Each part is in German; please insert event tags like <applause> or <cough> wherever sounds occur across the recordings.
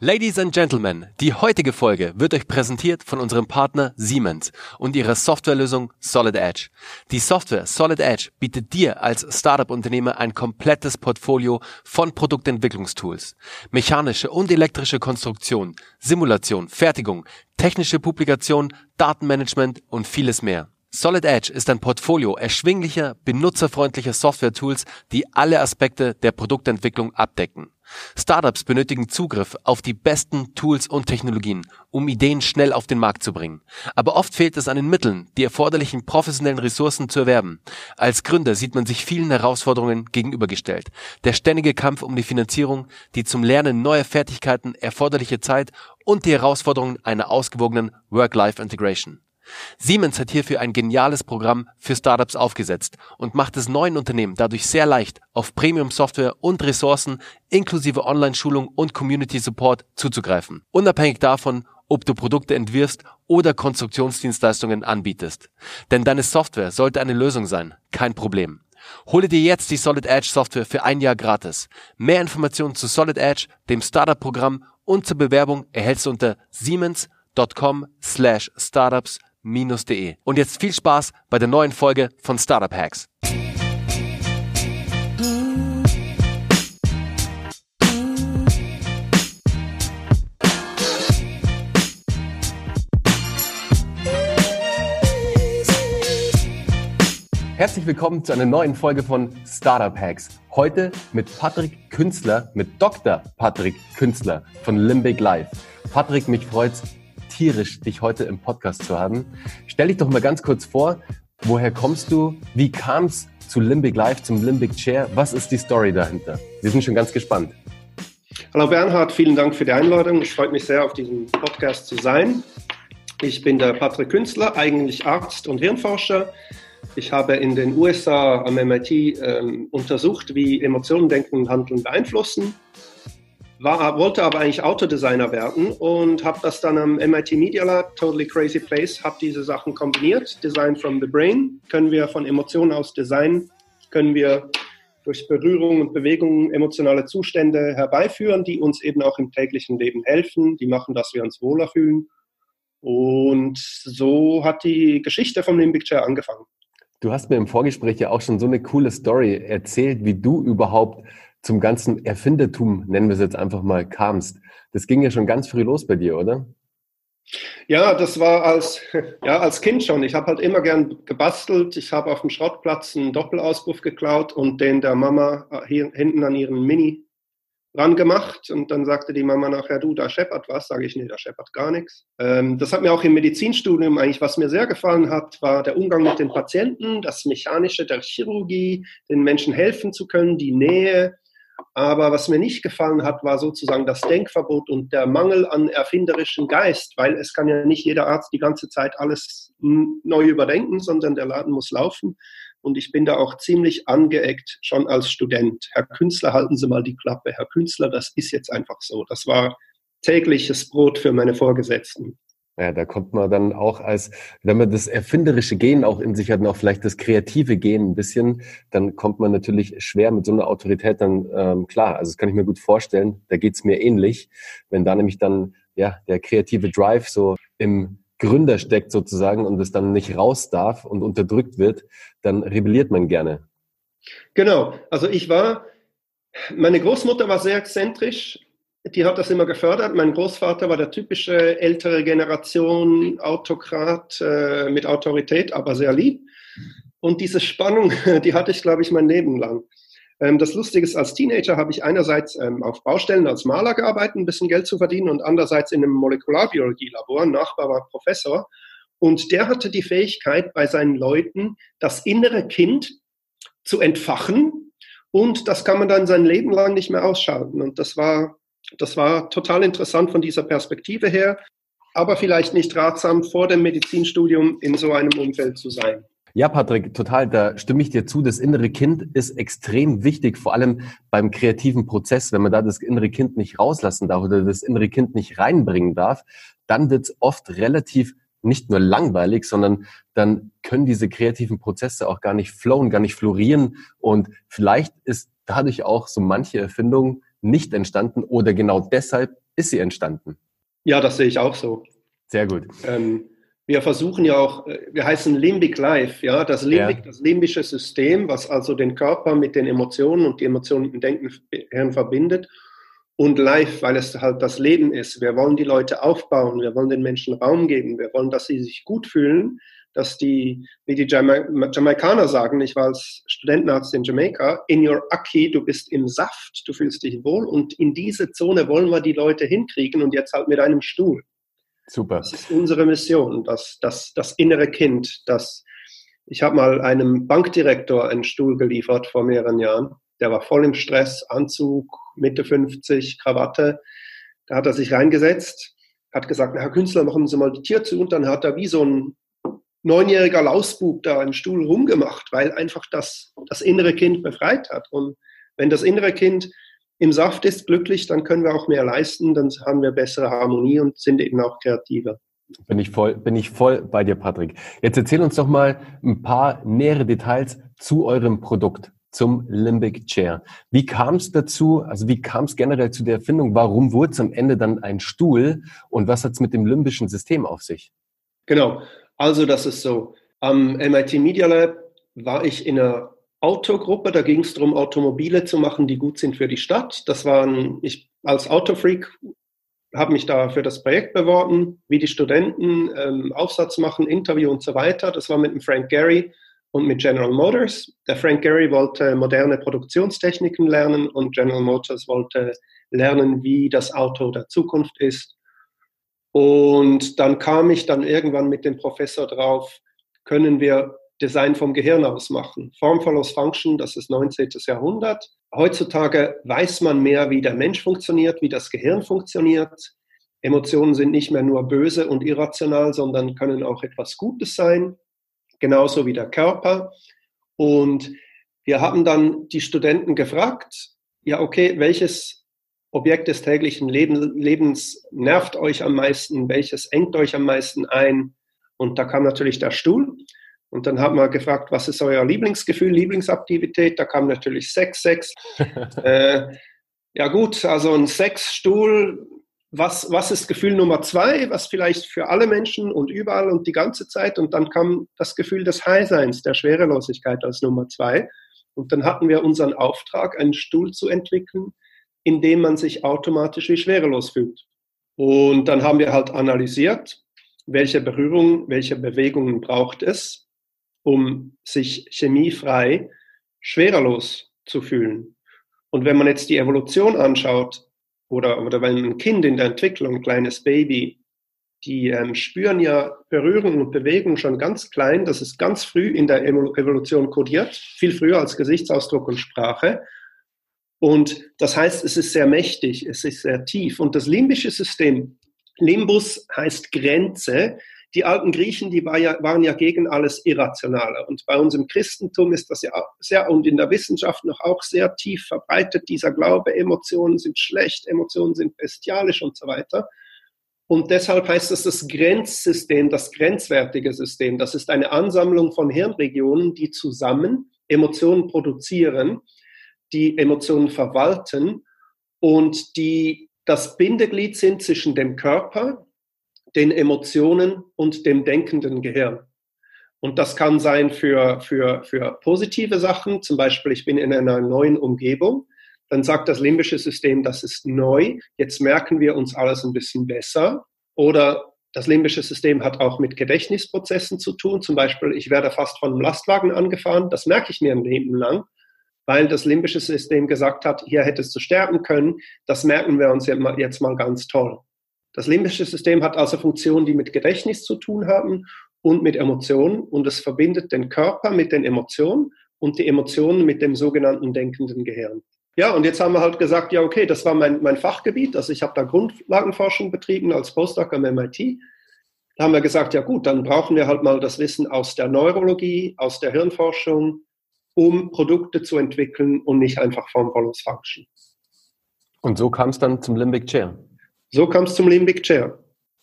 Ladies and Gentlemen, die heutige Folge wird euch präsentiert von unserem Partner Siemens und ihrer Softwarelösung Solid Edge. Die Software Solid Edge bietet dir als Startup-Unternehmer ein komplettes Portfolio von Produktentwicklungstools. Mechanische und elektrische Konstruktion, Simulation, Fertigung, technische Publikation, Datenmanagement und vieles mehr. Solid Edge ist ein Portfolio erschwinglicher, benutzerfreundlicher Software-Tools, die alle Aspekte der Produktentwicklung abdecken. Startups benötigen Zugriff auf die besten Tools und Technologien, um Ideen schnell auf den Markt zu bringen. Aber oft fehlt es an den Mitteln, die erforderlichen professionellen Ressourcen zu erwerben. Als Gründer sieht man sich vielen Herausforderungen gegenübergestellt. Der ständige Kampf um die Finanzierung, die zum Lernen neuer Fertigkeiten erforderliche Zeit und die Herausforderungen einer ausgewogenen Work-Life-Integration. Siemens hat hierfür ein geniales Programm für Startups aufgesetzt und macht es neuen Unternehmen dadurch sehr leicht, auf Premium-Software und Ressourcen inklusive Online-Schulung und Community-Support zuzugreifen. Unabhängig davon, ob du Produkte entwirfst oder Konstruktionsdienstleistungen anbietest. Denn deine Software sollte eine Lösung sein, kein Problem. Hole dir jetzt die Solid Edge Software für ein Jahr gratis. Mehr Informationen zu Solid Edge, dem Startup-Programm und zur Bewerbung erhältst du unter siemens.com slash startups startup-de. Und jetzt viel Spaß bei der neuen Folge von Startup Hacks. Herzlich willkommen zu einer neuen Folge von Startup Hacks. Heute mit Patrick Künstler, mit Dr. Patrick Künstler von Limbic Life. Patrick, mich freut's tierisch, dich heute im Podcast zu haben. Stell dich doch mal ganz kurz vor, woher kommst du? Wie kam es zu Limbic Life, zum Limbic Chair? Was ist die Story dahinter? Wir sind schon ganz gespannt. Hallo Bernhard, vielen Dank für die Einladung. Es freut mich sehr, auf diesem Podcast zu sein. Ich bin der Patrick Künstler, eigentlich Arzt und Hirnforscher. Ich habe in den USA am MIT ähm, untersucht, wie Emotionen, Denken und Handeln beeinflussen war, wollte aber eigentlich Autodesigner werden und habe das dann am MIT Media Lab, Totally Crazy Place, habe diese Sachen kombiniert. Design from the Brain können wir von Emotionen aus designen, können wir durch Berührung und Bewegung emotionale Zustände herbeiführen, die uns eben auch im täglichen Leben helfen, die machen, dass wir uns wohler fühlen. Und so hat die Geschichte vom Limbic Chair angefangen. Du hast mir im Vorgespräch ja auch schon so eine coole Story erzählt, wie du überhaupt zum ganzen Erfindertum, nennen wir es jetzt einfach mal, kamst. Das ging ja schon ganz früh los bei dir, oder? Ja, das war als, <laughs> ja, als Kind schon. Ich habe halt immer gern gebastelt. Ich habe auf dem Schrottplatz einen Doppelauspuff geklaut und den der Mama hier hinten an ihren Mini ran gemacht. Und dann sagte die Mama nachher, du, da scheppert was. Sage ich, nee, da scheppert gar nichts. Ähm, das hat mir auch im Medizinstudium eigentlich, was mir sehr gefallen hat, war der Umgang mit den Patienten, das Mechanische der Chirurgie, den Menschen helfen zu können, die Nähe, aber was mir nicht gefallen hat, war sozusagen das Denkverbot und der Mangel an erfinderischem Geist, weil es kann ja nicht jeder Arzt die ganze Zeit alles neu überdenken, sondern der Laden muss laufen. Und ich bin da auch ziemlich angeeckt, schon als Student. Herr Künstler, halten Sie mal die Klappe. Herr Künstler, das ist jetzt einfach so. Das war tägliches Brot für meine Vorgesetzten. Ja, da kommt man dann auch als, wenn man das erfinderische Gen auch in sich hat und auch vielleicht das kreative Gen ein bisschen, dann kommt man natürlich schwer mit so einer Autorität dann ähm, klar. Also das kann ich mir gut vorstellen. Da geht's mir ähnlich. Wenn da nämlich dann ja der kreative Drive so im Gründer steckt sozusagen und es dann nicht raus darf und unterdrückt wird, dann rebelliert man gerne. Genau. Also ich war, meine Großmutter war sehr exzentrisch die hat das immer gefördert. Mein Großvater war der typische ältere Generation Autokrat äh, mit Autorität, aber sehr lieb. Und diese Spannung, <laughs> die hatte ich, glaube ich, mein Leben lang. Ähm, das Lustige ist, als Teenager habe ich einerseits ähm, auf Baustellen als Maler gearbeitet, ein bisschen Geld zu verdienen, und andererseits in einem Molekularbiologie-Labor. Ein Nachbar war Professor. Und der hatte die Fähigkeit, bei seinen Leuten das innere Kind zu entfachen. Und das kann man dann sein Leben lang nicht mehr ausschalten. Und das war das war total interessant von dieser Perspektive her, aber vielleicht nicht ratsam, vor dem Medizinstudium in so einem Umfeld zu sein. Ja, Patrick, total, da stimme ich dir zu. Das innere Kind ist extrem wichtig, vor allem beim kreativen Prozess. Wenn man da das innere Kind nicht rauslassen darf oder das innere Kind nicht reinbringen darf, dann wird es oft relativ nicht nur langweilig, sondern dann können diese kreativen Prozesse auch gar nicht flowen, gar nicht florieren. Und vielleicht ist dadurch auch so manche Erfindung nicht entstanden oder genau deshalb ist sie entstanden? Ja, das sehe ich auch so. Sehr gut. Ähm, wir versuchen ja auch, äh, wir heißen Limbic Life, ja, das Limbic, ja. das limbische System, was also den Körper mit den Emotionen und die Emotionen mit dem Denken verbindet und Life, weil es halt das Leben ist. Wir wollen die Leute aufbauen, wir wollen den Menschen Raum geben, wir wollen, dass sie sich gut fühlen, dass die, wie die Jama Jamaikaner sagen, ich war als Studentenarzt in Jamaika, in your Aki, du bist im Saft, du fühlst dich wohl und in diese Zone wollen wir die Leute hinkriegen und jetzt halt mit einem Stuhl. Super. Das ist unsere Mission, das, das, das innere Kind. Das, ich habe mal einem Bankdirektor einen Stuhl geliefert vor mehreren Jahren. Der war voll im Stress, Anzug, Mitte 50, Krawatte. Da hat er sich reingesetzt, hat gesagt, Herr Künstler, machen Sie mal die Tür zu. Und dann hat er wie so ein neunjähriger Lausbub da einen Stuhl rumgemacht, weil einfach das, das innere Kind befreit hat. Und wenn das innere Kind im Saft ist, glücklich, dann können wir auch mehr leisten, dann haben wir bessere Harmonie und sind eben auch kreativer. Bin ich voll, bin ich voll bei dir, Patrick. Jetzt erzähl uns doch mal ein paar nähere Details zu eurem Produkt, zum Limbic Chair. Wie kam es dazu? Also wie kam es generell zu der Erfindung? Warum wurde es am Ende dann ein Stuhl? Und was hat es mit dem limbischen System auf sich? Genau. Also das ist so. Am MIT Media Lab war ich in einer Autogruppe, da ging es darum, Automobile zu machen, die gut sind für die Stadt. Das waren, ich als Autofreak habe mich da für das Projekt beworben, wie die Studenten ähm, Aufsatz machen, Interview und so weiter. Das war mit dem Frank Gehry und mit General Motors. Der Frank Gehry wollte moderne Produktionstechniken lernen und General Motors wollte lernen, wie das Auto der Zukunft ist. Und dann kam ich dann irgendwann mit dem Professor drauf, können wir Design vom Gehirn aus machen. Form follows Function, das ist 19. Jahrhundert. Heutzutage weiß man mehr, wie der Mensch funktioniert, wie das Gehirn funktioniert. Emotionen sind nicht mehr nur böse und irrational, sondern können auch etwas Gutes sein, genauso wie der Körper. Und wir haben dann die Studenten gefragt, ja, okay, welches Objekt des täglichen Lebens nervt euch am meisten, welches engt euch am meisten ein? Und da kam natürlich der Stuhl. Und dann hat man gefragt, was ist euer Lieblingsgefühl, Lieblingsaktivität? Da kam natürlich Sex, Sex. <laughs> äh, ja gut, also ein Sexstuhl, was, was ist Gefühl Nummer zwei, was vielleicht für alle Menschen und überall und die ganze Zeit. Und dann kam das Gefühl des Highseins, der Schwerelosigkeit als Nummer zwei. Und dann hatten wir unseren Auftrag, einen Stuhl zu entwickeln, in dem man sich automatisch wie schwerelos fühlt. Und dann haben wir halt analysiert, welche Berührung, welche Bewegungen braucht es, um sich chemiefrei schwerelos zu fühlen. Und wenn man jetzt die Evolution anschaut, oder, oder wenn ein Kind in der Entwicklung, ein kleines Baby, die ähm, spüren ja Berührung und Bewegung schon ganz klein. Das ist ganz früh in der Evolution kodiert, viel früher als Gesichtsausdruck und Sprache. Und das heißt, es ist sehr mächtig, es ist sehr tief. Und das limbische System, Limbus heißt Grenze, die alten Griechen, die war ja, waren ja gegen alles Irrationale. Und bei uns im Christentum ist das ja sehr und in der Wissenschaft noch auch sehr tief verbreitet, dieser Glaube, Emotionen sind schlecht, Emotionen sind bestialisch und so weiter. Und deshalb heißt es das Grenzsystem, das grenzwertige System. Das ist eine Ansammlung von Hirnregionen, die zusammen Emotionen produzieren, die Emotionen verwalten und die das Bindeglied sind zwischen dem Körper, den Emotionen und dem denkenden Gehirn. Und das kann sein für, für, für positive Sachen, zum Beispiel ich bin in einer neuen Umgebung, dann sagt das limbische System, das ist neu, jetzt merken wir uns alles ein bisschen besser. Oder das limbische System hat auch mit Gedächtnisprozessen zu tun, zum Beispiel ich werde fast von einem Lastwagen angefahren, das merke ich mir ein Leben lang, weil das limbische System gesagt hat, hier hättest du sterben können, das merken wir uns jetzt mal ganz toll. Das limbische System hat also Funktionen, die mit Gedächtnis zu tun haben und mit Emotionen und es verbindet den Körper mit den Emotionen und die Emotionen mit dem sogenannten denkenden Gehirn. Ja, und jetzt haben wir halt gesagt, ja, okay, das war mein, mein Fachgebiet. Also ich habe da Grundlagenforschung betrieben als Postdoc am MIT. Da haben wir gesagt, ja gut, dann brauchen wir halt mal das Wissen aus der Neurologie, aus der Hirnforschung, um Produkte zu entwickeln und nicht einfach Form follows Function. Und so kam es dann zum Limbic Chair. So kam es zum Limbic Chair.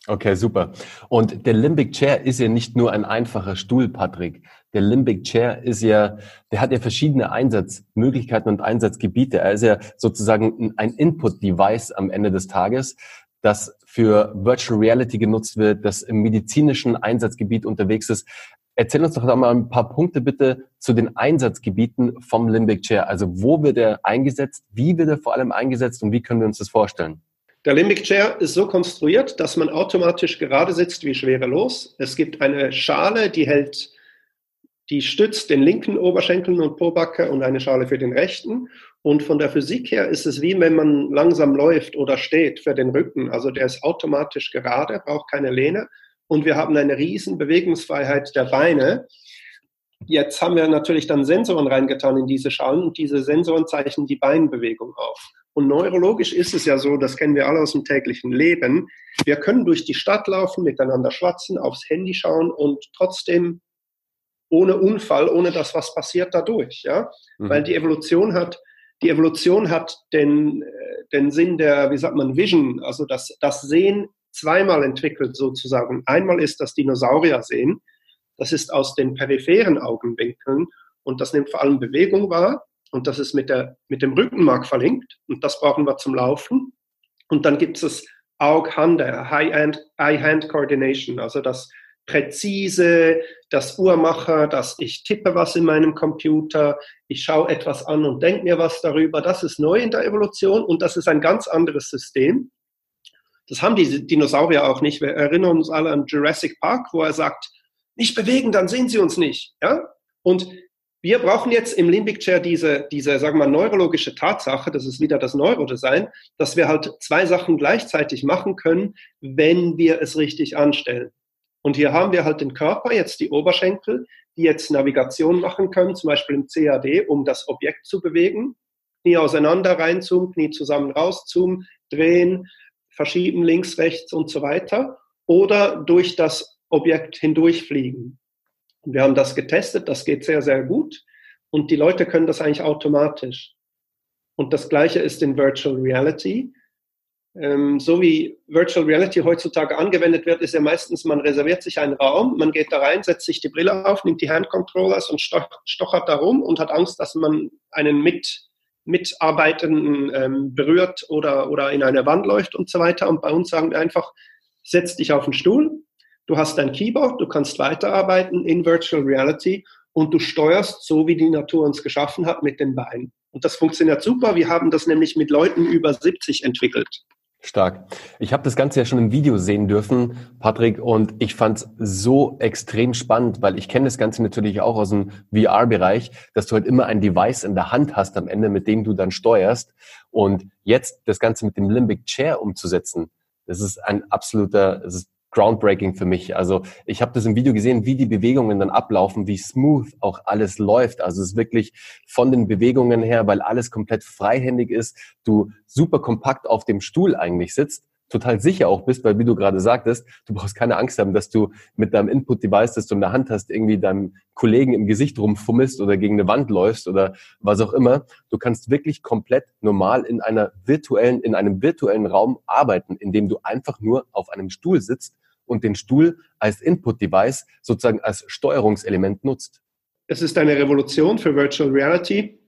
Okay, super. Und der Limbic Chair ist ja nicht nur ein einfacher Stuhl, Patrick. Der Limbic Chair ist ja, der hat ja verschiedene Einsatzmöglichkeiten und Einsatzgebiete. Er ist ja sozusagen ein Input-Device am Ende des Tages, das für Virtual Reality genutzt wird, das im medizinischen Einsatzgebiet unterwegs ist. Erzähl uns doch mal ein paar Punkte bitte zu den Einsatzgebieten vom Limbic Chair. Also wo wird er eingesetzt, wie wird er vor allem eingesetzt und wie können wir uns das vorstellen? Der Limbic Chair ist so konstruiert, dass man automatisch gerade sitzt wie schwerelos. Es gibt eine Schale, die hält, die stützt den linken Oberschenkel und Pobacke und eine Schale für den rechten. Und von der Physik her ist es wie wenn man langsam läuft oder steht für den Rücken. Also der ist automatisch gerade, braucht keine Lehne. Und wir haben eine riesen Bewegungsfreiheit der Beine. Jetzt haben wir natürlich dann Sensoren reingetan in diese Schalen und diese Sensoren zeichnen die Beinbewegung auf. Und neurologisch ist es ja so, das kennen wir alle aus dem täglichen Leben. Wir können durch die Stadt laufen, miteinander schwatzen, aufs Handy schauen und trotzdem ohne Unfall, ohne dass was passiert, dadurch, ja. Mhm. Weil die Evolution hat, die Evolution hat den, äh, den Sinn der, wie sagt man, Vision, also das, das Sehen zweimal entwickelt sozusagen. Einmal ist das Dinosaurier sehen. Das ist aus den peripheren Augenwinkeln und das nimmt vor allem Bewegung wahr und das ist mit, der, mit dem Rückenmark verlinkt und das brauchen wir zum Laufen. Und dann gibt es das Aug-Hand, Eye-Hand-Coordination, also das präzise, das Uhrmacher, dass ich tippe was in meinem Computer, ich schaue etwas an und denke mir was darüber. Das ist neu in der Evolution und das ist ein ganz anderes System. Das haben die Dinosaurier auch nicht. Wir erinnern uns alle an Jurassic Park, wo er sagt, nicht bewegen, dann sehen sie uns nicht. Ja? Und wir brauchen jetzt im Limbic Chair diese, diese, sagen wir mal, neurologische Tatsache, das ist wieder das Neurodesign, dass wir halt zwei Sachen gleichzeitig machen können, wenn wir es richtig anstellen. Und hier haben wir halt den Körper, jetzt die Oberschenkel, die jetzt Navigation machen können, zum Beispiel im CAD, um das Objekt zu bewegen. Knie auseinander reinzoomen, Knie zusammen rauszoomen, drehen, verschieben links, rechts und so weiter. Oder durch das Objekt hindurchfliegen. Wir haben das getestet, das geht sehr, sehr gut und die Leute können das eigentlich automatisch. Und das Gleiche ist in Virtual Reality. Ähm, so wie Virtual Reality heutzutage angewendet wird, ist ja meistens, man reserviert sich einen Raum, man geht da rein, setzt sich die Brille auf, nimmt die Handcontrollers und stochert da rum und hat Angst, dass man einen mit, Mitarbeitenden ähm, berührt oder, oder in eine Wand läuft und so weiter. Und bei uns sagen wir einfach, setz dich auf den Stuhl, Du hast dein Keyboard, du kannst weiterarbeiten in Virtual Reality und du steuerst so, wie die Natur uns geschaffen hat, mit den Beinen. Und das funktioniert super. Wir haben das nämlich mit Leuten über 70 entwickelt. Stark. Ich habe das Ganze ja schon im Video sehen dürfen, Patrick, und ich fand es so extrem spannend, weil ich kenne das Ganze natürlich auch aus dem VR-Bereich, dass du halt immer ein Device in der Hand hast am Ende, mit dem du dann steuerst. Und jetzt das Ganze mit dem Limbic Chair umzusetzen, das ist ein absoluter, das ist groundbreaking für mich. Also ich habe das im Video gesehen, wie die Bewegungen dann ablaufen, wie smooth auch alles läuft. Also es ist wirklich von den Bewegungen her, weil alles komplett freihändig ist, du super kompakt auf dem Stuhl eigentlich sitzt total sicher auch bist, weil wie du gerade sagtest, du brauchst keine Angst haben, dass du mit deinem Input-Device, das du in der Hand hast, irgendwie deinem Kollegen im Gesicht rumfummelst oder gegen eine Wand läufst oder was auch immer. Du kannst wirklich komplett normal in einer virtuellen, in einem virtuellen Raum arbeiten, in dem du einfach nur auf einem Stuhl sitzt und den Stuhl als Input-Device sozusagen als Steuerungselement nutzt. Es ist eine Revolution für Virtual Reality.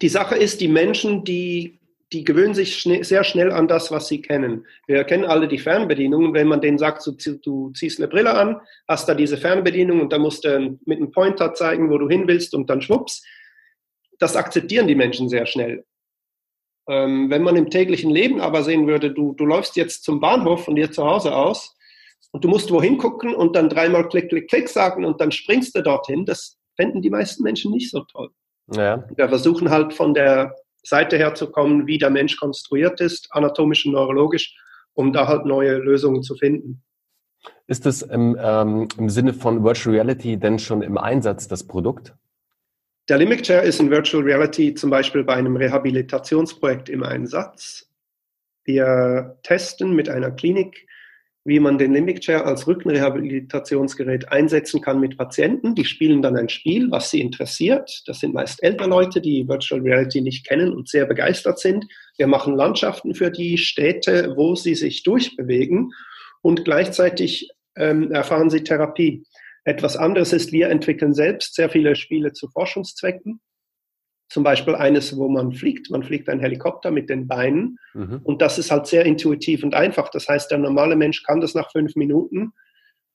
Die Sache ist, die Menschen, die die gewöhnen sich schne sehr schnell an das, was sie kennen. Wir kennen alle die Fernbedienung. Wenn man denen sagt, du, du ziehst eine Brille an, hast da diese Fernbedienung und da musst du mit einem Pointer zeigen, wo du hin willst und dann schwupps. Das akzeptieren die Menschen sehr schnell. Ähm, wenn man im täglichen Leben aber sehen würde, du, du läufst jetzt zum Bahnhof von dir zu Hause aus und du musst wohin gucken und dann dreimal Klick, Klick, Klick sagen und dann springst du dorthin, das fänden die meisten Menschen nicht so toll. Ja. Wir versuchen halt von der Seite herzukommen, wie der Mensch konstruiert ist, anatomisch und neurologisch, um da halt neue Lösungen zu finden. Ist das im, ähm, im Sinne von Virtual Reality denn schon im Einsatz, das Produkt? Der Limbic Chair ist in Virtual Reality zum Beispiel bei einem Rehabilitationsprojekt im Einsatz. Wir testen mit einer Klinik wie man den Limbic Chair als Rückenrehabilitationsgerät einsetzen kann mit Patienten. Die spielen dann ein Spiel, was sie interessiert. Das sind meist ältere Leute, die Virtual Reality nicht kennen und sehr begeistert sind. Wir machen Landschaften für die Städte, wo sie sich durchbewegen und gleichzeitig ähm, erfahren sie Therapie. Etwas anderes ist, wir entwickeln selbst sehr viele Spiele zu Forschungszwecken. Zum Beispiel eines, wo man fliegt. Man fliegt ein Helikopter mit den Beinen mhm. und das ist halt sehr intuitiv und einfach. Das heißt, der normale Mensch kann das nach fünf Minuten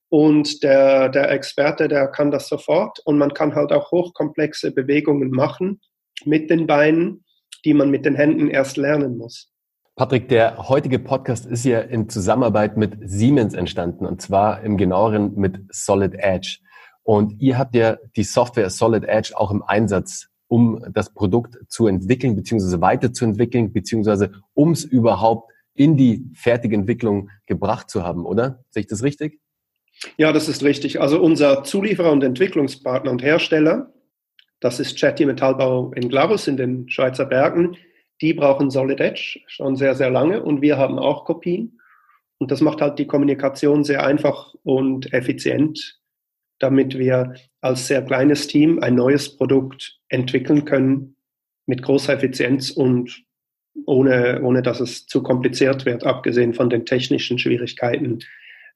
und der, der Experte, der kann das sofort und man kann halt auch hochkomplexe Bewegungen machen mit den Beinen, die man mit den Händen erst lernen muss. Patrick, der heutige Podcast ist ja in Zusammenarbeit mit Siemens entstanden und zwar im genaueren mit Solid Edge. Und ihr habt ja die Software Solid Edge auch im Einsatz um das Produkt zu entwickeln, beziehungsweise weiterzuentwickeln, beziehungsweise um es überhaupt in die fertige Entwicklung gebracht zu haben, oder? Sehe ich das richtig? Ja, das ist richtig. Also unser Zulieferer und Entwicklungspartner und Hersteller, das ist Chatty Metallbau in Glarus in den Schweizer Bergen, die brauchen Solid Edge schon sehr, sehr lange und wir haben auch Kopien. Und das macht halt die Kommunikation sehr einfach und effizient damit wir als sehr kleines Team ein neues Produkt entwickeln können mit großer Effizienz und ohne, ohne dass es zu kompliziert wird, abgesehen von den technischen Schwierigkeiten,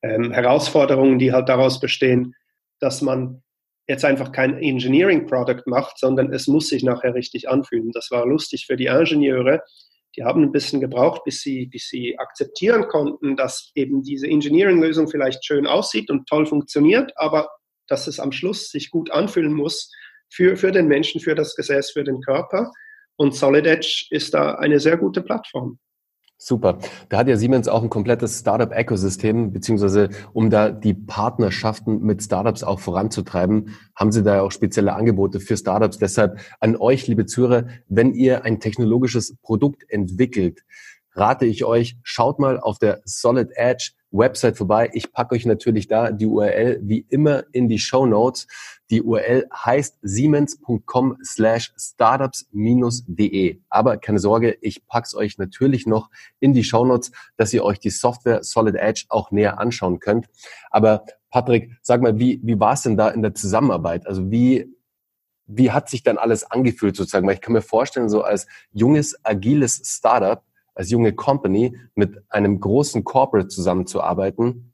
ähm, Herausforderungen, die halt daraus bestehen, dass man jetzt einfach kein Engineering Product macht, sondern es muss sich nachher richtig anfühlen. Das war lustig für die Ingenieure. Die haben ein bisschen gebraucht, bis sie, bis sie akzeptieren konnten, dass eben diese Engineering-Lösung vielleicht schön aussieht und toll funktioniert, aber dass es am Schluss sich gut anfühlen muss für, für den Menschen, für das Gesäß, für den Körper. Und Solid Edge ist da eine sehr gute Plattform. Super. Da hat ja Siemens auch ein komplettes Startup-Ökosystem, beziehungsweise um da die Partnerschaften mit Startups auch voranzutreiben, haben Sie da auch spezielle Angebote für Startups. Deshalb an euch, liebe Zuhörer, wenn ihr ein technologisches Produkt entwickelt, rate ich euch, schaut mal auf der Solid Edge Website vorbei. Ich packe euch natürlich da die URL wie immer in die Show Notes. Die URL heißt siemens.com slash startups-de. Aber keine Sorge, ich pack's euch natürlich noch in die Show Notes, dass ihr euch die Software Solid Edge auch näher anschauen könnt. Aber Patrick, sag mal, wie, wie war es denn da in der Zusammenarbeit? Also wie, wie hat sich dann alles angefühlt sozusagen? Weil ich kann mir vorstellen, so als junges, agiles Startup, als junge Company mit einem großen Corporate zusammenzuarbeiten,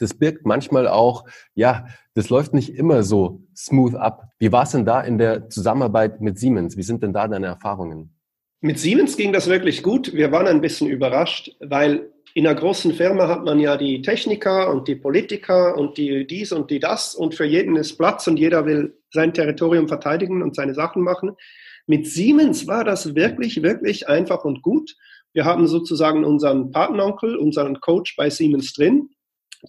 das birgt manchmal auch, ja, das läuft nicht immer so smooth ab. Wie war es denn da in der Zusammenarbeit mit Siemens? Wie sind denn da deine Erfahrungen? Mit Siemens ging das wirklich gut. Wir waren ein bisschen überrascht, weil in einer großen Firma hat man ja die Techniker und die Politiker und die dies und die das und für jeden ist Platz und jeder will sein Territorium verteidigen und seine Sachen machen. Mit Siemens war das wirklich, wirklich einfach und gut. Wir haben sozusagen unseren Patenonkel, unseren Coach bei Siemens drin.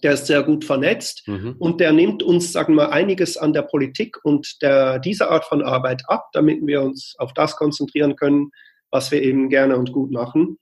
Der ist sehr gut vernetzt mhm. und der nimmt uns, sagen wir, einiges an der Politik und der, dieser Art von Arbeit ab, damit wir uns auf das konzentrieren können, was wir eben gerne und gut machen.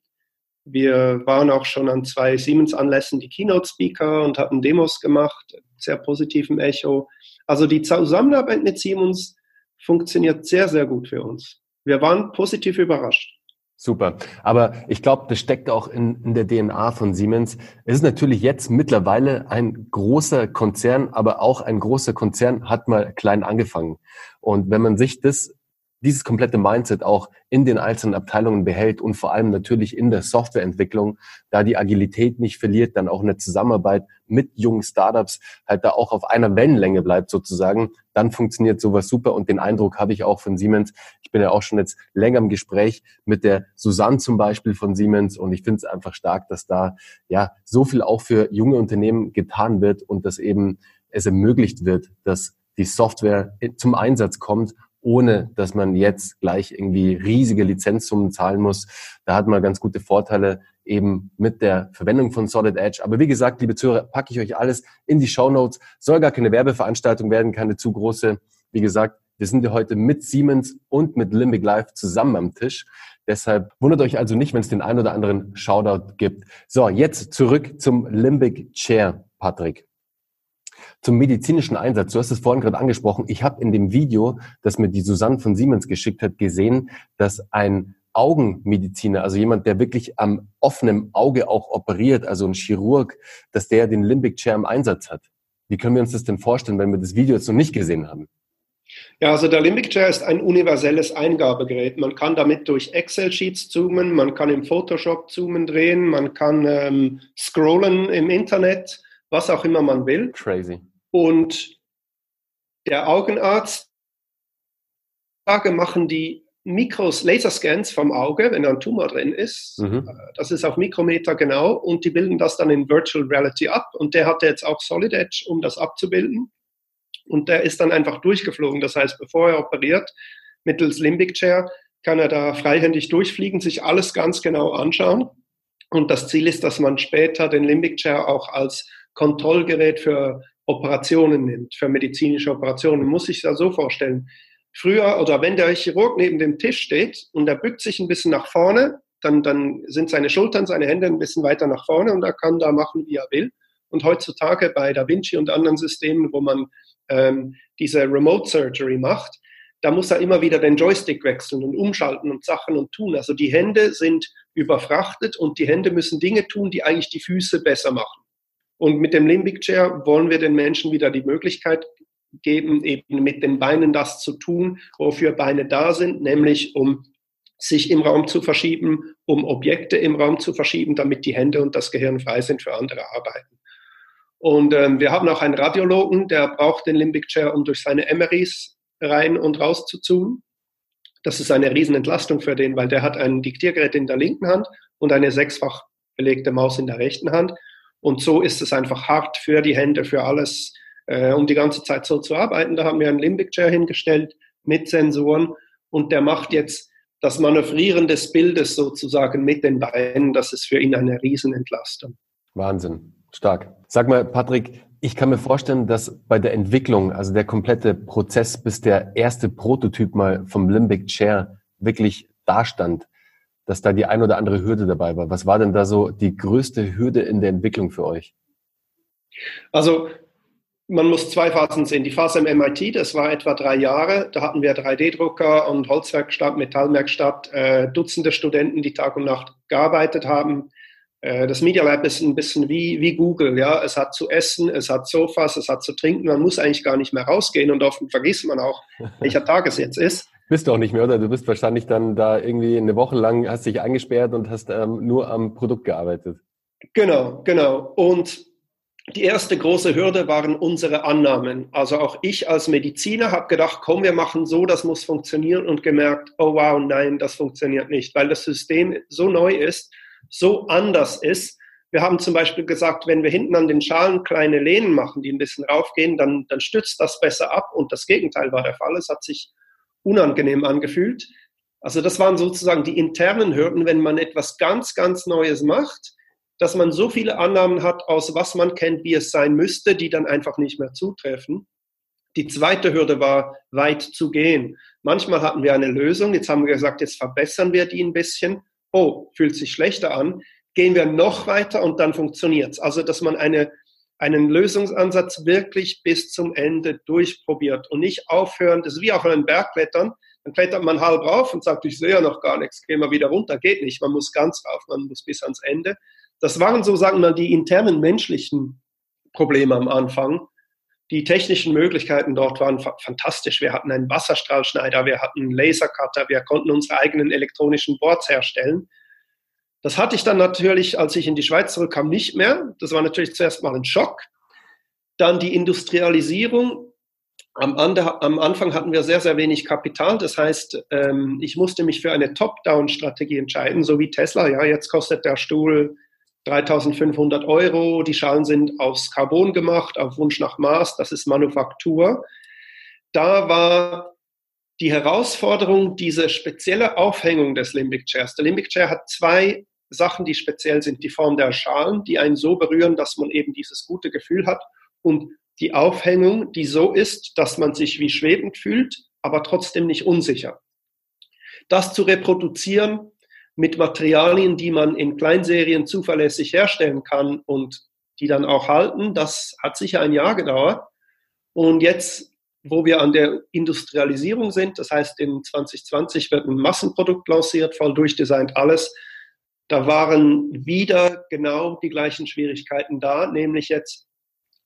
Wir waren auch schon an zwei Siemens-Anlässen die Keynote-Speaker und hatten Demos gemacht, sehr positivem Echo. Also die Zusammenarbeit mit Siemens funktioniert sehr, sehr gut für uns. Wir waren positiv überrascht. Super. Aber ich glaube, das steckt auch in, in der DNA von Siemens. Es ist natürlich jetzt mittlerweile ein großer Konzern, aber auch ein großer Konzern hat mal klein angefangen. Und wenn man sich das dieses komplette Mindset auch in den einzelnen Abteilungen behält und vor allem natürlich in der Softwareentwicklung, da die Agilität nicht verliert, dann auch eine Zusammenarbeit mit jungen Startups halt da auch auf einer Wellenlänge bleibt sozusagen, dann funktioniert sowas super und den Eindruck habe ich auch von Siemens. Ich bin ja auch schon jetzt länger im Gespräch mit der Susanne zum Beispiel von Siemens und ich finde es einfach stark, dass da ja so viel auch für junge Unternehmen getan wird und dass eben es ermöglicht wird, dass die Software zum Einsatz kommt ohne dass man jetzt gleich irgendwie riesige Lizenzsummen zahlen muss. Da hat man ganz gute Vorteile eben mit der Verwendung von Solid Edge. Aber wie gesagt, liebe Zuhörer, packe ich euch alles in die Show Notes. Soll gar keine Werbeveranstaltung werden, keine zu große. Wie gesagt, wir sind ja heute mit Siemens und mit Limbic Live zusammen am Tisch. Deshalb wundert euch also nicht, wenn es den einen oder anderen Shoutout gibt. So, jetzt zurück zum Limbic Chair, Patrick zum medizinischen Einsatz. Du hast es vorhin gerade angesprochen. Ich habe in dem Video, das mir die Susanne von Siemens geschickt hat, gesehen, dass ein Augenmediziner, also jemand, der wirklich am offenen Auge auch operiert, also ein Chirurg, dass der den Limbic Chair im Einsatz hat. Wie können wir uns das denn vorstellen, wenn wir das Video jetzt noch nicht gesehen haben? Ja, also der Limbic Chair ist ein universelles Eingabegerät. Man kann damit durch Excel-Sheets zoomen, man kann im Photoshop zoomen drehen, man kann ähm, scrollen im Internet, was auch immer man will. Crazy. Und der Augenarzt, Frage machen die Mikros, Laserscans vom Auge, wenn da ein Tumor drin ist. Mhm. Äh, das ist auf Mikrometer genau und die bilden das dann in Virtual Reality ab. Und der hatte jetzt auch Solid Edge, um das abzubilden. Und der ist dann einfach durchgeflogen. Das heißt, bevor er operiert, mittels Limbic Chair, kann er da freihändig durchfliegen, sich alles ganz genau anschauen. Und das Ziel ist, dass man später den Limbic Chair auch als Kontrollgerät für Operationen nimmt, für medizinische Operationen. Muss sich das so vorstellen früher oder wenn der Chirurg neben dem Tisch steht und er bückt sich ein bisschen nach vorne, dann, dann sind seine Schultern, seine Hände ein bisschen weiter nach vorne und er kann da machen, wie er will. Und heutzutage bei Da Vinci und anderen Systemen, wo man ähm, diese Remote Surgery macht, da muss er immer wieder den Joystick wechseln und umschalten und Sachen und tun. Also die Hände sind überfrachtet und die Hände müssen Dinge tun, die eigentlich die Füße besser machen. Und mit dem Limbic Chair wollen wir den Menschen wieder die Möglichkeit geben, eben mit den Beinen das zu tun, wofür Beine da sind, nämlich um sich im Raum zu verschieben, um Objekte im Raum zu verschieben, damit die Hände und das Gehirn frei sind für andere Arbeiten. Und ähm, wir haben auch einen Radiologen, der braucht den Limbic Chair, um durch seine MRIs rein und raus zu tun. Das ist eine Riesenentlastung für den, weil der hat ein Diktiergerät in der linken Hand und eine sechsfach belegte Maus in der rechten Hand. Und so ist es einfach hart für die Hände, für alles, äh, um die ganze Zeit so zu arbeiten. Da haben wir einen Limbic Chair hingestellt mit Sensoren und der macht jetzt das Manövrieren des Bildes sozusagen mit den Beinen. Das ist für ihn eine Riesenentlastung. Wahnsinn, stark. Sag mal, Patrick, ich kann mir vorstellen, dass bei der Entwicklung, also der komplette Prozess, bis der erste Prototyp mal vom Limbic Chair wirklich dastand, dass da die ein oder andere Hürde dabei war. Was war denn da so die größte Hürde in der Entwicklung für euch? Also man muss zwei Phasen sehen. Die Phase im MIT, das war etwa drei Jahre. Da hatten wir 3D-Drucker und Holzwerkstatt, Metallwerkstatt, äh, Dutzende Studenten, die Tag und Nacht gearbeitet haben. Äh, das Media Lab ist ein bisschen wie, wie Google. Ja? Es hat zu essen, es hat Sofas, es hat zu trinken. Man muss eigentlich gar nicht mehr rausgehen und oft vergisst man auch, <laughs> welcher Tag es jetzt ist. Bist du auch nicht mehr, oder? Du bist wahrscheinlich dann da irgendwie eine Woche lang, hast dich eingesperrt und hast ähm, nur am Produkt gearbeitet. Genau, genau. Und die erste große Hürde waren unsere Annahmen. Also auch ich als Mediziner habe gedacht, komm, wir machen so, das muss funktionieren und gemerkt, oh wow, nein, das funktioniert nicht, weil das System so neu ist, so anders ist. Wir haben zum Beispiel gesagt, wenn wir hinten an den Schalen kleine Lehnen machen, die ein bisschen raufgehen, dann, dann stützt das besser ab und das Gegenteil war der Fall. Es hat sich unangenehm angefühlt. Also das waren sozusagen die internen Hürden, wenn man etwas ganz, ganz Neues macht dass man so viele Annahmen hat, aus was man kennt, wie es sein müsste, die dann einfach nicht mehr zutreffen. Die zweite Hürde war, weit zu gehen. Manchmal hatten wir eine Lösung, jetzt haben wir gesagt, jetzt verbessern wir die ein bisschen. Oh, fühlt sich schlechter an. Gehen wir noch weiter und dann funktioniert es. Also, dass man eine, einen Lösungsansatz wirklich bis zum Ende durchprobiert und nicht aufhören. Das ist wie auf einem Bergklettern. Dann klettert man halb rauf und sagt, ich sehe ja noch gar nichts, gehen wir wieder runter. Geht nicht. Man muss ganz rauf, man muss bis ans Ende. Das waren so, sagen wir, die internen menschlichen Probleme am Anfang. Die technischen Möglichkeiten dort waren fantastisch. Wir hatten einen Wasserstrahlschneider, wir hatten einen Lasercutter, wir konnten unsere eigenen elektronischen Boards herstellen. Das hatte ich dann natürlich, als ich in die Schweiz zurückkam, nicht mehr. Das war natürlich zuerst mal ein Schock. Dann die Industrialisierung. Am, am Anfang hatten wir sehr, sehr wenig Kapital. Das heißt, ähm, ich musste mich für eine Top-Down-Strategie entscheiden, so wie Tesla. Ja, jetzt kostet der Stuhl 3500 Euro. Die Schalen sind aus Carbon gemacht, auf Wunsch nach Maß. Das ist Manufaktur. Da war die Herausforderung diese spezielle Aufhängung des Limbic Chairs. Der Limbic Chair hat zwei Sachen, die speziell sind. Die Form der Schalen, die einen so berühren, dass man eben dieses gute Gefühl hat. Und die Aufhängung, die so ist, dass man sich wie schwebend fühlt, aber trotzdem nicht unsicher. Das zu reproduzieren, mit Materialien, die man in Kleinserien zuverlässig herstellen kann und die dann auch halten. Das hat sicher ein Jahr gedauert. Und jetzt, wo wir an der Industrialisierung sind, das heißt in 2020 wird ein Massenprodukt lanciert, voll durchdesignt alles, da waren wieder genau die gleichen Schwierigkeiten da, nämlich jetzt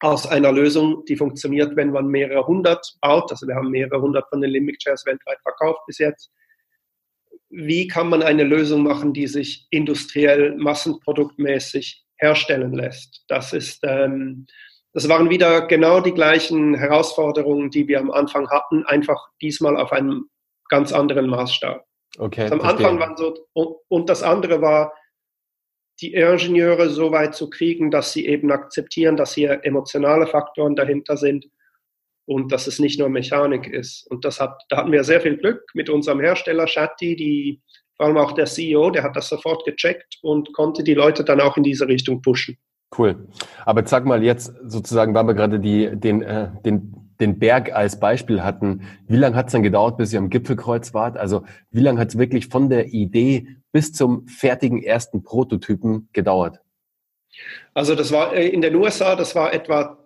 aus einer Lösung, die funktioniert, wenn man mehrere hundert baut. Also wir haben mehrere hundert von den Limbic Chairs weltweit verkauft bis jetzt wie kann man eine Lösung machen, die sich industriell, massenproduktmäßig herstellen lässt. Das ist, ähm, das waren wieder genau die gleichen Herausforderungen, die wir am Anfang hatten, einfach diesmal auf einem ganz anderen Maßstab. Okay. Am Anfang waren so, und, und das andere war, die Ingenieure so weit zu kriegen, dass sie eben akzeptieren, dass hier emotionale Faktoren dahinter sind und dass es nicht nur Mechanik ist. Und das hat, da hatten wir sehr viel Glück mit unserem Hersteller Shatti, die, vor allem auch der CEO, der hat das sofort gecheckt und konnte die Leute dann auch in diese Richtung pushen. Cool. Aber sag mal jetzt sozusagen, weil wir gerade die, den, äh, den, den Berg als Beispiel hatten, wie lange hat es denn gedauert, bis ihr am Gipfelkreuz wart? Also wie lange hat es wirklich von der Idee bis zum fertigen ersten Prototypen gedauert? Also das war äh, in den USA, das war etwa,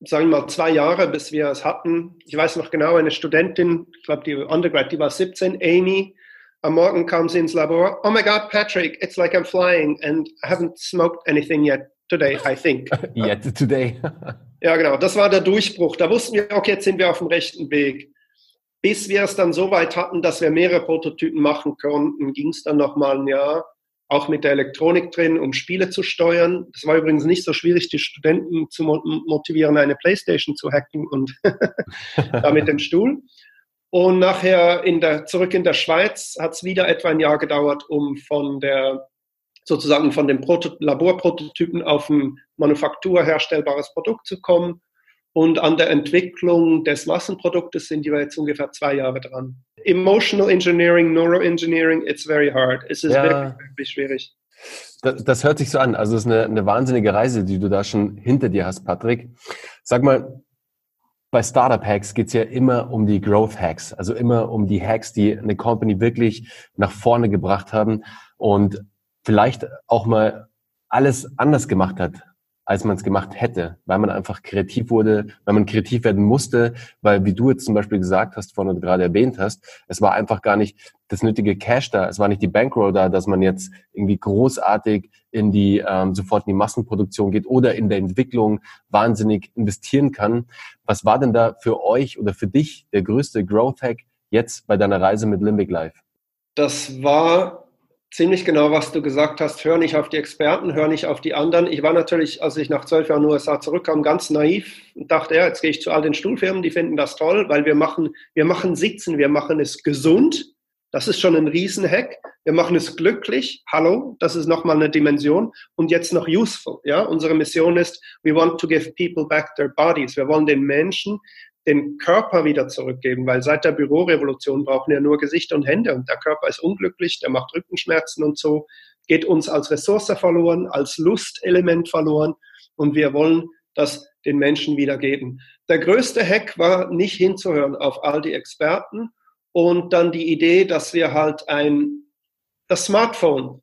sagen wir mal, zwei Jahre, bis wir es hatten. Ich weiß noch genau, eine Studentin, ich glaube die Undergrad, die war 17, Amy, am Morgen kam sie ins Labor. Oh my God, Patrick, it's like I'm flying and I haven't smoked anything yet today, I think. <laughs> yet today. <laughs> ja, genau. Das war der Durchbruch. Da wussten wir, okay, jetzt sind wir auf dem rechten Weg. Bis wir es dann so weit hatten, dass wir mehrere Prototypen machen konnten, ging es dann noch mal ein Jahr, auch mit der Elektronik drin, um Spiele zu steuern. Das war übrigens nicht so schwierig, die Studenten zu motivieren, eine Playstation zu hacken und <laughs> da mit dem Stuhl. Und nachher in der, zurück in der Schweiz hat es wieder etwa ein Jahr gedauert, um von der sozusagen von dem Proto Laborprototypen auf ein manufakturherstellbares Produkt zu kommen. Und an der Entwicklung des Massenproduktes sind wir jetzt ungefähr zwei Jahre dran. Emotional Engineering, Neuroengineering, it's very hard. Es ist ja. wirklich, wirklich schwierig. Das, das, hört sich so an. Also es ist eine, eine wahnsinnige Reise, die du da schon hinter dir hast, Patrick. Sag mal, bei Startup Hacks geht es ja immer um die Growth Hacks, also immer um die Hacks, die eine Company wirklich nach vorne gebracht haben und vielleicht auch mal alles anders gemacht hat, als man es gemacht hätte, weil man einfach kreativ wurde, weil man kreativ werden musste, weil wie du jetzt zum Beispiel gesagt hast, vorhin gerade erwähnt hast, es war einfach gar nicht das nötige Cash da, es war nicht die Bankroll da, dass man jetzt irgendwie großartig in die ähm, sofort in die Massenproduktion geht oder in der Entwicklung wahnsinnig investieren kann. Was war denn da für euch oder für dich der größte Growth Hack jetzt bei deiner Reise mit Limbic Life? Das war ziemlich genau, was du gesagt hast. Hör nicht auf die Experten, hör nicht auf die anderen. Ich war natürlich, als ich nach zwölf Jahren USA zurückkam, ganz naiv und dachte, ja, jetzt gehe ich zu all den Stuhlfirmen, die finden das toll, weil wir machen, wir machen Sitzen, wir machen es gesund. Das ist schon ein Riesenhack. Wir machen es glücklich. Hallo, das ist nochmal eine Dimension. Und jetzt noch useful. Ja, unsere Mission ist, we want to give people back their bodies. Wir wollen den Menschen den Körper wieder zurückgeben, weil seit der Bürorevolution brauchen wir nur Gesichter und Hände und der Körper ist unglücklich, der macht Rückenschmerzen und so, geht uns als Ressource verloren, als Lustelement verloren und wir wollen das den Menschen wiedergeben. Der größte Hack war nicht hinzuhören auf all die Experten und dann die Idee, dass wir halt ein, das Smartphone,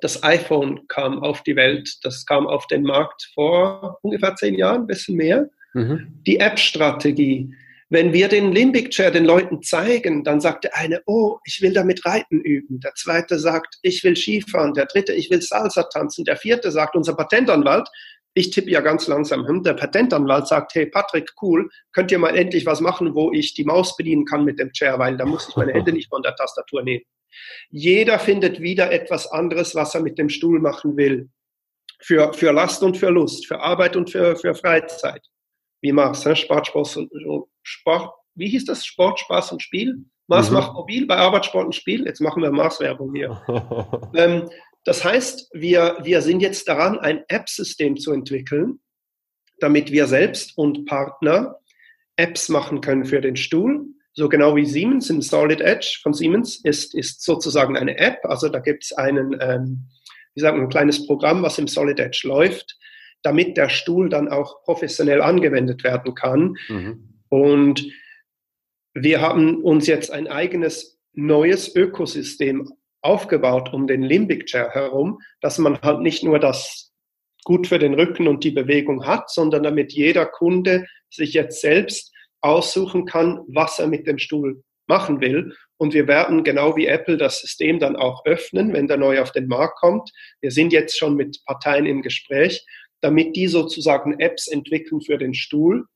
das iPhone kam auf die Welt, das kam auf den Markt vor ungefähr zehn Jahren, ein bisschen mehr. Mhm. Die App-Strategie. Wenn wir den Limbic Chair den Leuten zeigen, dann sagt der eine, oh, ich will damit Reiten üben. Der zweite sagt, ich will Skifahren. Der dritte, ich will Salsa tanzen. Der vierte sagt, unser Patentanwalt, ich tippe ja ganz langsam, hm, der Patentanwalt sagt, hey Patrick, cool, könnt ihr mal endlich was machen, wo ich die Maus bedienen kann mit dem Chair, weil da muss ich meine Hände nicht von der Tastatur nehmen. Jeder findet wieder etwas anderes, was er mit dem Stuhl machen will. Für, für Last und für Lust, für Arbeit und für, für Freizeit wie Mars, ne? Sport, Spaß und Sport, wie hieß das? Sport, Spaß und Spiel? Mars mhm. macht mobil bei Arbeit, Sport und Spiel. Jetzt machen wir Mars-Werbung hier. <laughs> ähm, das heißt, wir, wir sind jetzt daran, ein App-System zu entwickeln, damit wir selbst und Partner Apps machen können für den Stuhl. So genau wie Siemens im Solid Edge von Siemens ist, ist sozusagen eine App. Also da gibt es einen, ähm, wie sagen, ein kleines Programm, was im Solid Edge läuft damit der Stuhl dann auch professionell angewendet werden kann. Mhm. Und wir haben uns jetzt ein eigenes neues Ökosystem aufgebaut um den Limbic Chair herum, dass man halt nicht nur das gut für den Rücken und die Bewegung hat, sondern damit jeder Kunde sich jetzt selbst aussuchen kann, was er mit dem Stuhl machen will. Und wir werden genau wie Apple das System dann auch öffnen, wenn der neu auf den Markt kommt. Wir sind jetzt schon mit Parteien im Gespräch, damit die sozusagen Apps entwickeln für den Stuhl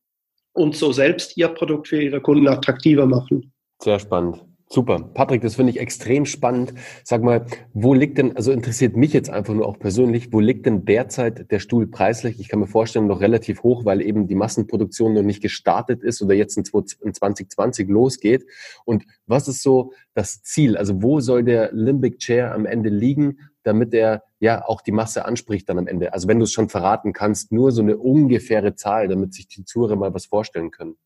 und so selbst ihr Produkt für ihre Kunden attraktiver machen. Sehr spannend. Super. Patrick, das finde ich extrem spannend. Sag mal, wo liegt denn, also interessiert mich jetzt einfach nur auch persönlich, wo liegt denn derzeit der Stuhl preislich? Ich kann mir vorstellen, noch relativ hoch, weil eben die Massenproduktion noch nicht gestartet ist oder jetzt in 2020 losgeht. Und was ist so das Ziel? Also wo soll der Limbic Chair am Ende liegen, damit er ja auch die Masse anspricht dann am Ende? Also wenn du es schon verraten kannst, nur so eine ungefähre Zahl, damit sich die Zuhörer mal was vorstellen können.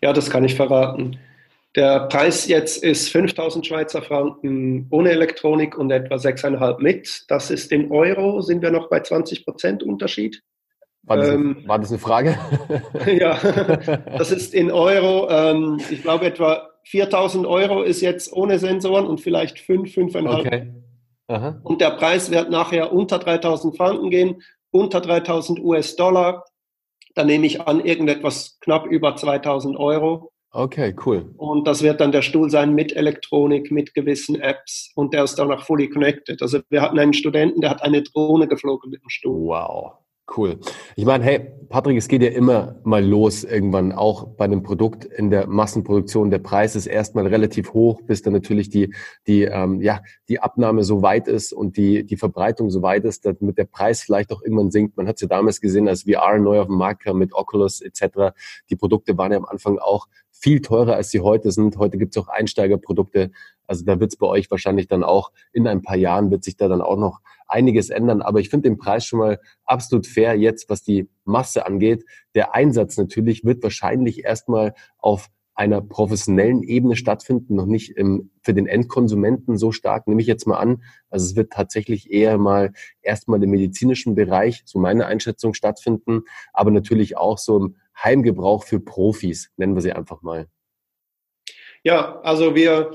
Ja, das kann ich verraten. Der Preis jetzt ist 5000 Schweizer Franken ohne Elektronik und etwa 6,5 mit. Das ist in Euro, sind wir noch bei 20 Prozent Unterschied. War das, ähm, war das, eine Frage? <laughs> ja, <laughs> das ist in Euro. Ähm, ich glaube, etwa 4000 Euro ist jetzt ohne Sensoren und vielleicht 5, 5,5. Okay. Aha. Und der Preis wird nachher unter 3000 Franken gehen, unter 3000 US-Dollar. Da nehme ich an, irgendetwas knapp über 2000 Euro. Okay, cool. Und das wird dann der Stuhl sein mit Elektronik, mit gewissen Apps und der ist dann auch fully connected. Also wir hatten einen Studenten, der hat eine Drohne geflogen mit dem Stuhl. Wow. Cool. Ich meine, hey, Patrick, es geht ja immer mal los irgendwann, auch bei einem Produkt in der Massenproduktion. Der Preis ist erstmal relativ hoch, bis dann natürlich die, die, ähm, ja, die Abnahme so weit ist und die, die Verbreitung so weit ist, damit der Preis vielleicht auch irgendwann sinkt. Man hat es ja damals gesehen, als VR neu auf dem Markt kam mit Oculus etc. Die Produkte waren ja am Anfang auch viel teurer, als sie heute sind. Heute gibt es auch Einsteigerprodukte. Also da wird es bei euch wahrscheinlich dann auch in ein paar Jahren wird sich da dann auch noch einiges ändern. Aber ich finde den Preis schon mal absolut fair jetzt, was die Masse angeht. Der Einsatz natürlich wird wahrscheinlich erstmal auf einer professionellen Ebene stattfinden, noch nicht im, für den Endkonsumenten so stark, nehme ich jetzt mal an. Also es wird tatsächlich eher mal erstmal im medizinischen Bereich, so meine Einschätzung, stattfinden, aber natürlich auch so im Heimgebrauch für Profis, nennen wir sie einfach mal. Ja, also wir,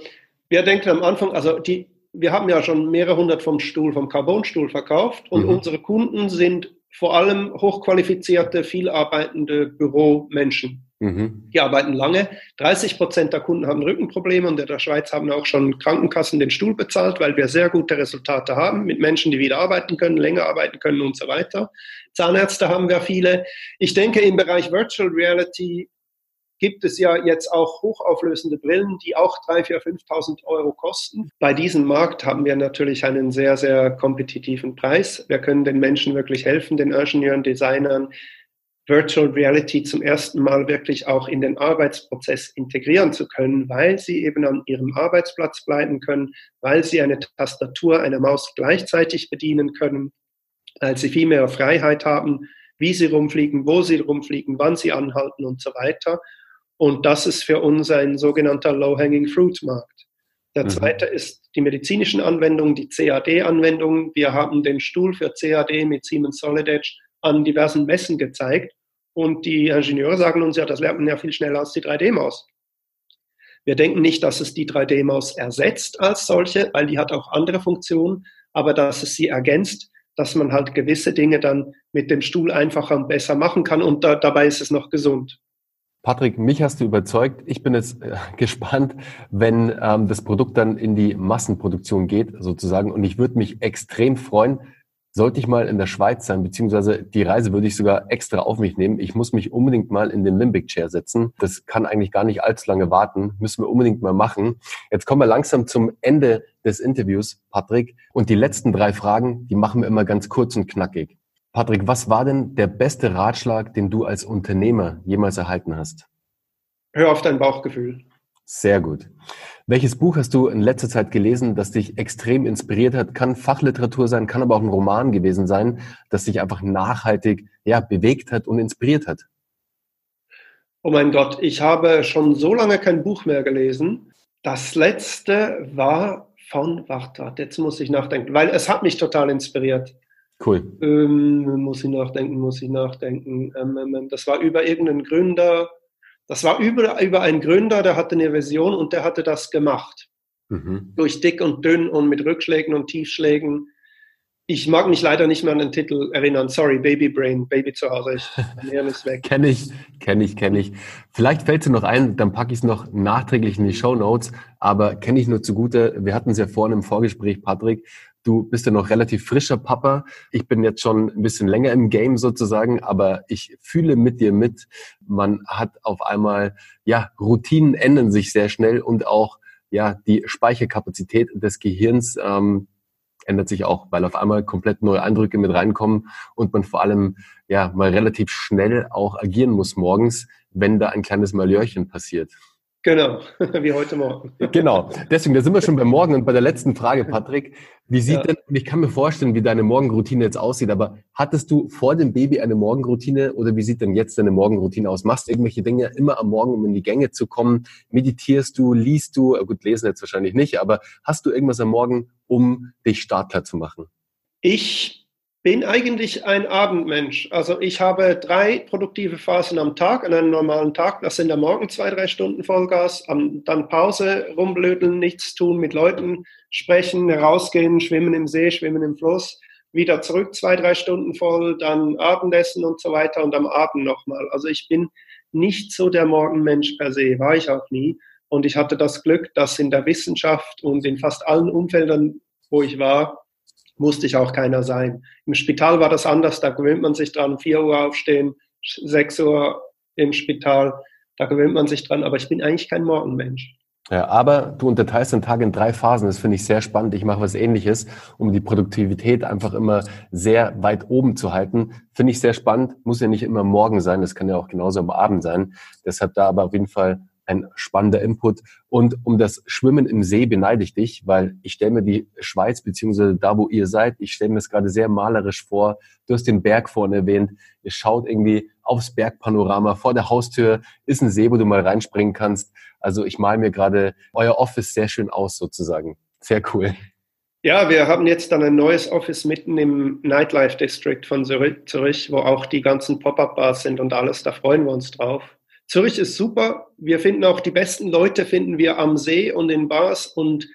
wir denken am Anfang, also die, wir haben ja schon mehrere hundert vom Stuhl, vom Carbonstuhl verkauft und mhm. unsere Kunden sind vor allem hochqualifizierte, viel arbeitende Büromenschen. Mhm. Die arbeiten lange. 30 Prozent der Kunden haben Rückenprobleme und in der Schweiz haben auch schon Krankenkassen den Stuhl bezahlt, weil wir sehr gute Resultate haben mit Menschen, die wieder arbeiten können, länger arbeiten können und so weiter. Zahnärzte haben wir viele. Ich denke, im Bereich Virtual Reality gibt es ja jetzt auch hochauflösende Brillen, die auch 3.000, 4.000, 5.000 Euro kosten. Bei diesem Markt haben wir natürlich einen sehr, sehr kompetitiven Preis. Wir können den Menschen wirklich helfen, den Ingenieuren, Designern, Virtual Reality zum ersten Mal wirklich auch in den Arbeitsprozess integrieren zu können, weil sie eben an ihrem Arbeitsplatz bleiben können, weil sie eine Tastatur, eine Maus gleichzeitig bedienen können, weil sie viel mehr Freiheit haben, wie sie rumfliegen, wo sie rumfliegen, wann sie anhalten und so weiter. Und das ist für uns ein sogenannter Low-Hanging Fruit Markt. Der mhm. zweite ist die medizinischen Anwendungen, die CAD-Anwendungen. Wir haben den Stuhl für CAD mit Siemens Solid Edge an diversen Messen gezeigt. Und die Ingenieure sagen uns ja, das lernt man ja viel schneller als die 3D-Maus. Wir denken nicht, dass es die 3D-Maus ersetzt als solche, weil die hat auch andere Funktionen, aber dass es sie ergänzt, dass man halt gewisse Dinge dann mit dem Stuhl einfacher und besser machen kann und da, dabei ist es noch gesund. Patrick, mich hast du überzeugt. Ich bin jetzt äh, <laughs> gespannt, wenn ähm, das Produkt dann in die Massenproduktion geht, sozusagen. Und ich würde mich extrem freuen, sollte ich mal in der Schweiz sein, beziehungsweise die Reise würde ich sogar extra auf mich nehmen. Ich muss mich unbedingt mal in den Limbic Chair setzen. Das kann eigentlich gar nicht allzu lange warten. Müssen wir unbedingt mal machen. Jetzt kommen wir langsam zum Ende des Interviews, Patrick. Und die letzten drei Fragen, die machen wir immer ganz kurz und knackig. Patrick, was war denn der beste Ratschlag, den du als Unternehmer jemals erhalten hast? Hör auf dein Bauchgefühl. Sehr gut. Welches Buch hast du in letzter Zeit gelesen, das dich extrem inspiriert hat? Kann Fachliteratur sein, kann aber auch ein Roman gewesen sein, das dich einfach nachhaltig ja, bewegt hat und inspiriert hat. Oh mein Gott, ich habe schon so lange kein Buch mehr gelesen. Das letzte war von, warte, jetzt muss ich nachdenken, weil es hat mich total inspiriert. Cool. Ähm, muss ich nachdenken, muss ich nachdenken. Ähm, ähm, ähm das war über irgendeinen Gründer, das war über, über einen Gründer, der hatte eine Vision und der hatte das gemacht. Mhm. Durch dick und dünn und mit Rückschlägen und Tiefschlägen. Ich mag mich leider nicht mehr an den Titel erinnern. Sorry, Baby Brain, Baby zu Hause. Ich ist weg. <laughs> kenne ich, kenne ich, kenne ich. Vielleicht fällt es noch ein, dann packe ich es noch nachträglich in die Show Notes. Aber kenne ich nur zugute. Wir hatten es ja vorhin im Vorgespräch, Patrick. Du bist ja noch relativ frischer Papa. Ich bin jetzt schon ein bisschen länger im Game sozusagen, aber ich fühle mit dir mit. Man hat auf einmal, ja, Routinen ändern sich sehr schnell und auch ja, die Speicherkapazität des Gehirns ähm, ändert sich auch, weil auf einmal komplett neue Eindrücke mit reinkommen und man vor allem ja mal relativ schnell auch agieren muss morgens, wenn da ein kleines Malhörchen passiert. Genau, <laughs> wie heute Morgen. Genau, deswegen, da sind wir schon beim Morgen und bei der letzten Frage, Patrick. Wie sieht ja. denn, ich kann mir vorstellen, wie deine Morgenroutine jetzt aussieht, aber hattest du vor dem Baby eine Morgenroutine oder wie sieht denn jetzt deine Morgenroutine aus? Machst du irgendwelche Dinge immer am Morgen, um in die Gänge zu kommen? Meditierst du, liest du? Gut, lesen jetzt wahrscheinlich nicht, aber hast du irgendwas am Morgen, um dich startklar zu machen? Ich bin eigentlich ein Abendmensch. Also ich habe drei produktive Phasen am Tag, an einem normalen Tag. Das sind am Morgen zwei, drei Stunden Vollgas, dann Pause, rumblödeln, nichts tun, mit Leuten sprechen, rausgehen, schwimmen im See, schwimmen im Fluss, wieder zurück zwei, drei Stunden voll, dann Abendessen und so weiter und am Abend nochmal. Also ich bin nicht so der Morgenmensch per se, war ich auch nie. Und ich hatte das Glück, dass in der Wissenschaft und in fast allen Umfeldern, wo ich war, musste ich auch keiner sein. Im Spital war das anders, da gewöhnt man sich dran, 4 Uhr aufstehen, 6 Uhr im Spital, da gewöhnt man sich dran, aber ich bin eigentlich kein Morgenmensch. Ja, aber du unterteilst den Tag in drei Phasen. Das finde ich sehr spannend. Ich mache was ähnliches, um die Produktivität einfach immer sehr weit oben zu halten. Finde ich sehr spannend. Muss ja nicht immer morgen sein. Das kann ja auch genauso am Abend sein. Deshalb da aber auf jeden Fall ein spannender Input. Und um das Schwimmen im See beneide ich dich, weil ich stelle mir die Schweiz beziehungsweise da, wo ihr seid, ich stelle mir es gerade sehr malerisch vor. Du hast den Berg vorne erwähnt. Ihr schaut irgendwie aufs Bergpanorama. Vor der Haustür ist ein See, wo du mal reinspringen kannst. Also ich male mir gerade euer Office sehr schön aus sozusagen. Sehr cool. Ja, wir haben jetzt dann ein neues Office mitten im Nightlife District von Zürich, wo auch die ganzen Pop-up-Bars sind und alles. Da freuen wir uns drauf. Zürich ist super. Wir finden auch die besten Leute finden wir am See und in Bars und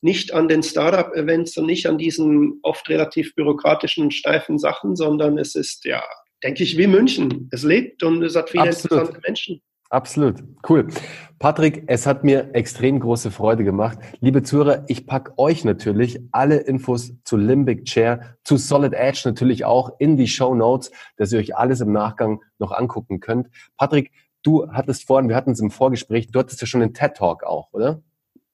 nicht an den Startup-Events und nicht an diesen oft relativ bürokratischen, steifen Sachen, sondern es ist, ja, denke ich, wie München. Es lebt und es hat viele Absolut. interessante Menschen. Absolut, cool. Patrick, es hat mir extrem große Freude gemacht. Liebe Zuhörer, ich packe euch natürlich alle Infos zu Limbic Chair, zu Solid Edge natürlich auch in die Show Notes, dass ihr euch alles im Nachgang noch angucken könnt. Patrick, Du hattest vorhin, wir hatten es im Vorgespräch, du hattest ja schon den TED Talk auch, oder?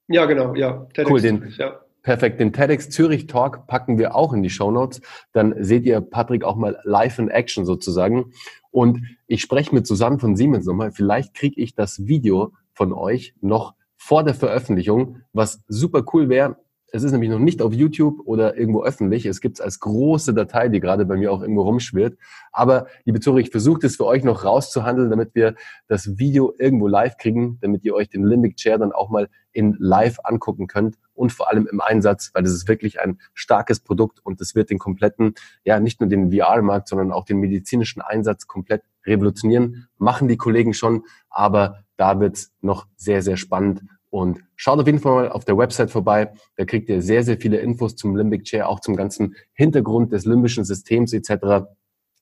Ja, genau, ja. TEDx cool, den, ja. Perfekt. Den TEDx Zürich Talk packen wir auch in die Show Notes. Dann seht ihr Patrick auch mal live in Action sozusagen. Und ich spreche mit Susanne von Siemens nochmal. Vielleicht kriege ich das Video von euch noch vor der Veröffentlichung, was super cool wäre. Es ist nämlich noch nicht auf YouTube oder irgendwo öffentlich. Es gibt es als große Datei, die gerade bei mir auch irgendwo rumschwirrt. Aber, liebe Zuhörer, ich versuche es für euch noch rauszuhandeln, damit wir das Video irgendwo live kriegen, damit ihr euch den Limbic Chair dann auch mal in live angucken könnt und vor allem im Einsatz, weil das ist wirklich ein starkes Produkt und das wird den kompletten, ja, nicht nur den VR-Markt, sondern auch den medizinischen Einsatz komplett revolutionieren. Machen die Kollegen schon, aber da wird's noch sehr, sehr spannend und schaut auf jeden Fall mal auf der Website vorbei. Da kriegt ihr sehr, sehr viele Infos zum Limbic Chair, auch zum ganzen Hintergrund des limbischen Systems etc.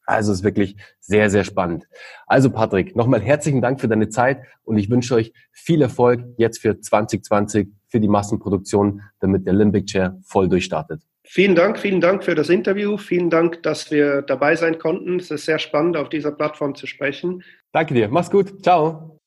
Also ist wirklich sehr, sehr spannend. Also Patrick, nochmal herzlichen Dank für deine Zeit und ich wünsche euch viel Erfolg jetzt für 2020 für die Massenproduktion, damit der Limbic Chair voll durchstartet. Vielen Dank, vielen Dank für das Interview. Vielen Dank, dass wir dabei sein konnten. Es ist sehr spannend, auf dieser Plattform zu sprechen. Danke dir. Mach's gut. Ciao.